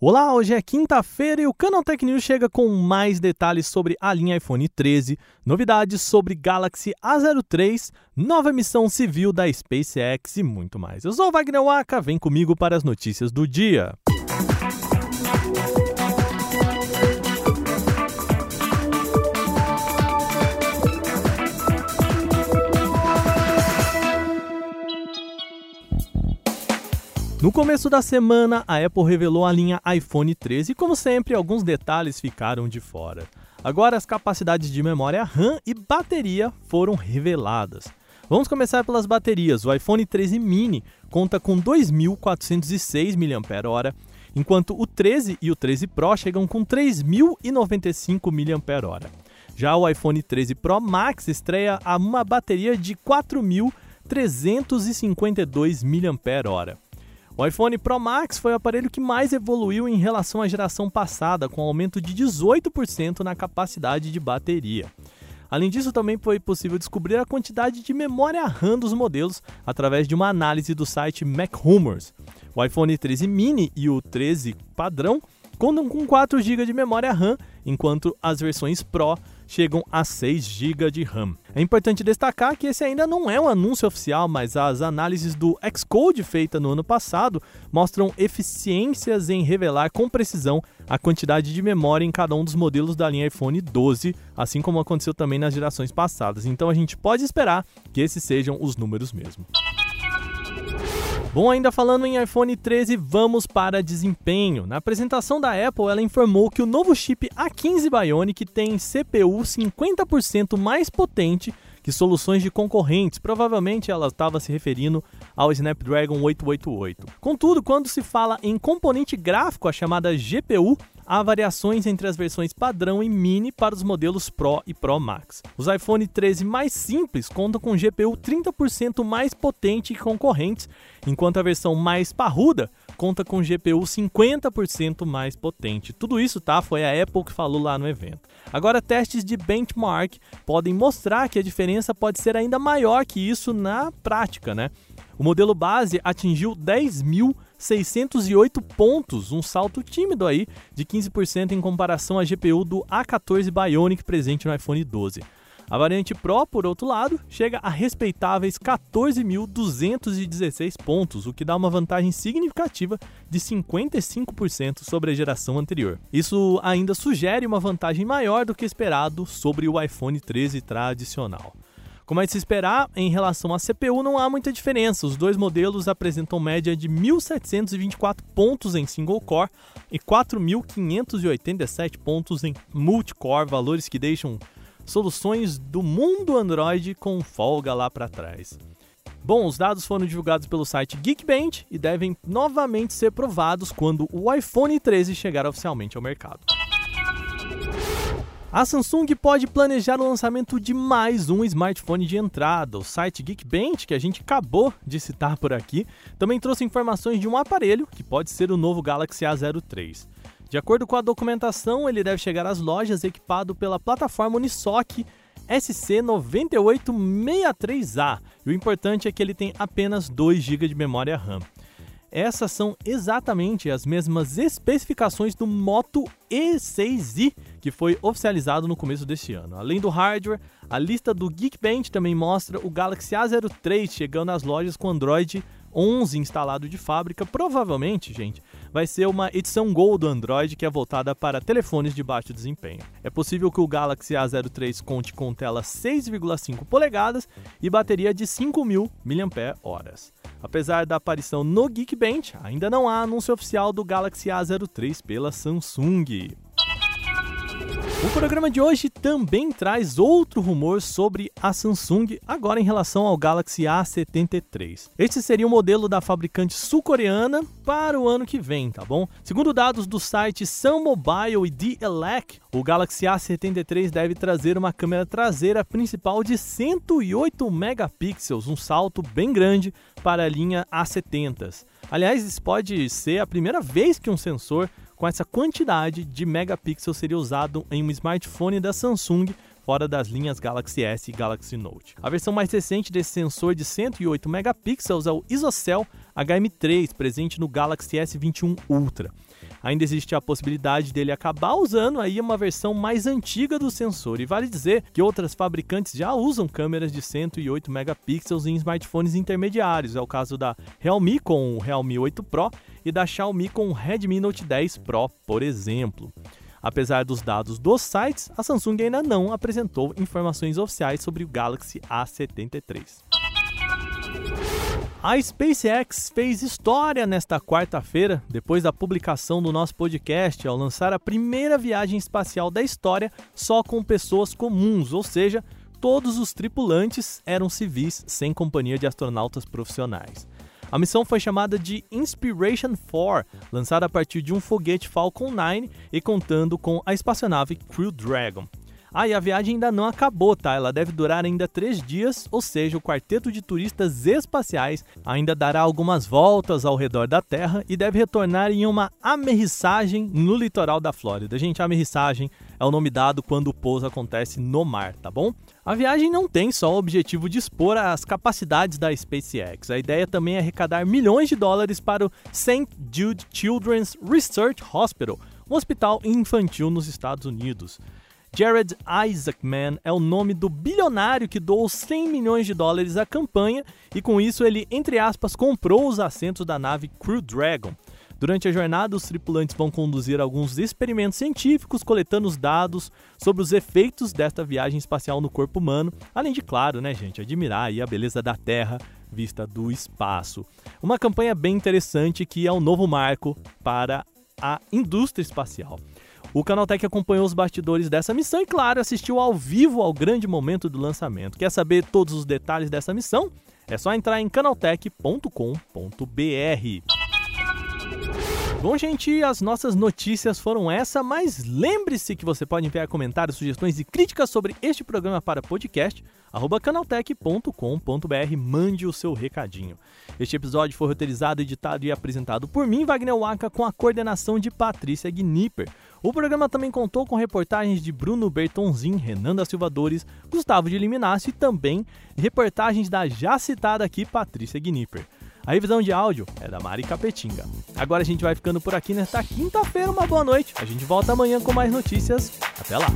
Olá, hoje é quinta-feira e o Canal Tech News chega com mais detalhes sobre a linha iPhone 13, novidades sobre Galaxy A03, nova missão civil da SpaceX e muito mais. Eu sou o Wagner Waka, vem comigo para as notícias do dia. No começo da semana, a Apple revelou a linha iPhone 13 e, como sempre, alguns detalhes ficaram de fora. Agora, as capacidades de memória RAM e bateria foram reveladas. Vamos começar pelas baterias. O iPhone 13 mini conta com 2.406 mAh, enquanto o 13 e o 13 Pro chegam com 3.095 mAh. Já o iPhone 13 Pro Max estreia a uma bateria de 4.352 mAh. O iPhone Pro Max foi o aparelho que mais evoluiu em relação à geração passada, com aumento de 18% na capacidade de bateria. Além disso, também foi possível descobrir a quantidade de memória RAM dos modelos através de uma análise do site MacRumors. O iPhone 13 mini e o 13 padrão contam com 4 GB de memória RAM, enquanto as versões Pro chegam a 6 GB de RAM. É importante destacar que esse ainda não é um anúncio oficial, mas as análises do Xcode feita no ano passado mostram eficiências em revelar com precisão a quantidade de memória em cada um dos modelos da linha iPhone 12, assim como aconteceu também nas gerações passadas. Então a gente pode esperar que esses sejam os números mesmo. Bom, ainda falando em iPhone 13, vamos para desempenho. Na apresentação da Apple, ela informou que o novo chip A15 Bionic tem CPU 50% mais potente que soluções de concorrentes. Provavelmente ela estava se referindo ao Snapdragon 888. Contudo, quando se fala em componente gráfico, a chamada GPU, há variações entre as versões padrão e mini para os modelos Pro e Pro Max. Os iPhone 13 mais simples contam com GPU 30% mais potente que concorrentes, enquanto a versão mais parruda conta com GPU 50% mais potente. Tudo isso, tá? Foi a Apple que falou lá no evento. Agora, testes de benchmark podem mostrar que a diferença pode ser ainda maior que isso na prática, né? O modelo base atingiu 10.608 pontos, um salto tímido aí de 15% em comparação à GPU do A14 Bionic presente no iPhone 12. A variante Pro, por outro lado, chega a respeitáveis 14.216 pontos, o que dá uma vantagem significativa de 55% sobre a geração anterior. Isso ainda sugere uma vantagem maior do que esperado sobre o iPhone 13 tradicional. Como é de se esperar, em relação à CPU não há muita diferença. Os dois modelos apresentam média de 1.724 pontos em single core e 4.587 pontos em multicore, valores que deixam soluções do mundo Android com folga lá para trás. Bom, os dados foram divulgados pelo site Geekbench e devem novamente ser provados quando o iPhone 13 chegar oficialmente ao mercado. A Samsung pode planejar o lançamento de mais um smartphone de entrada. O site Geekbench, que a gente acabou de citar por aqui, também trouxe informações de um aparelho que pode ser o novo Galaxy A03. De acordo com a documentação, ele deve chegar às lojas equipado pela plataforma Unisoc SC9863A. E o importante é que ele tem apenas 2 GB de memória RAM. Essas são exatamente as mesmas especificações do Moto E6i, que foi oficializado no começo deste ano. Além do hardware, a lista do Geekbench também mostra o Galaxy A03 chegando às lojas com Android 11 instalado de fábrica, provavelmente, gente, vai ser uma edição Gold do Android que é voltada para telefones de baixo desempenho. É possível que o Galaxy A03 conte com tela 6,5 polegadas e bateria de 5.000 mAh. Apesar da aparição no Geekbench, ainda não há anúncio oficial do Galaxy A03 pela Samsung. O programa de hoje também traz outro rumor sobre a Samsung, agora em relação ao Galaxy A73. Este seria o modelo da fabricante sul-coreana para o ano que vem, tá bom? Segundo dados do site Sun Mobile e D-Elec, o Galaxy A73 deve trazer uma câmera traseira principal de 108 megapixels, um salto bem grande para a linha A70. Aliás, isso pode ser a primeira vez que um sensor com essa quantidade de megapixels seria usado em um smartphone da Samsung fora das linhas Galaxy S e Galaxy Note. A versão mais recente desse sensor de 108 megapixels é o ISOCELL HM3, presente no Galaxy S21 Ultra. Ainda existe a possibilidade dele acabar usando aí uma versão mais antiga do sensor, e vale dizer que outras fabricantes já usam câmeras de 108 megapixels em smartphones intermediários. É o caso da Realme com o Realme 8 Pro e da Xiaomi com o Redmi Note 10 Pro, por exemplo. Apesar dos dados dos sites, a Samsung ainda não apresentou informações oficiais sobre o Galaxy A73. A SpaceX fez história nesta quarta-feira, depois da publicação do nosso podcast, ao lançar a primeira viagem espacial da história só com pessoas comuns, ou seja, todos os tripulantes eram civis sem companhia de astronautas profissionais. A missão foi chamada de Inspiration 4, lançada a partir de um foguete Falcon 9 e contando com a espaçonave Crew Dragon. Ah, e a viagem ainda não acabou, tá? Ela deve durar ainda três dias, ou seja, o quarteto de turistas espaciais ainda dará algumas voltas ao redor da Terra e deve retornar em uma amerrissagem no litoral da Flórida. Gente, amerrissagem é o nome dado quando o pouso acontece no mar, tá bom? A viagem não tem só o objetivo de expor as capacidades da SpaceX. A ideia também é arrecadar milhões de dólares para o St. Jude Children's Research Hospital, um hospital infantil nos Estados Unidos. Jared Isaacman é o nome do bilionário que doou 100 milhões de dólares à campanha e com isso ele, entre aspas, comprou os assentos da nave Crew Dragon. Durante a jornada, os tripulantes vão conduzir alguns experimentos científicos, coletando os dados sobre os efeitos desta viagem espacial no corpo humano, além de, claro, né, gente, admirar a beleza da Terra vista do espaço. Uma campanha bem interessante que é um novo marco para a indústria espacial. O Canaltech acompanhou os bastidores dessa missão e, claro, assistiu ao vivo ao grande momento do lançamento. Quer saber todos os detalhes dessa missão? É só entrar em canaltech.com.br. Bom, gente, as nossas notícias foram essa, mas lembre-se que você pode enviar comentários, sugestões e críticas sobre este programa para podcast, canaltech.com.br, mande o seu recadinho. Este episódio foi roteirizado, editado e apresentado por mim, Wagner Waka, com a coordenação de Patrícia Gnipper. O programa também contou com reportagens de Bruno Bertonzin, Renan da Silva Dores, Gustavo de Liminácio e também reportagens da já citada aqui Patrícia Gnipper. A revisão de áudio é da Mari Capetinga. Agora a gente vai ficando por aqui nesta quinta-feira. Uma boa noite. A gente volta amanhã com mais notícias. Até lá!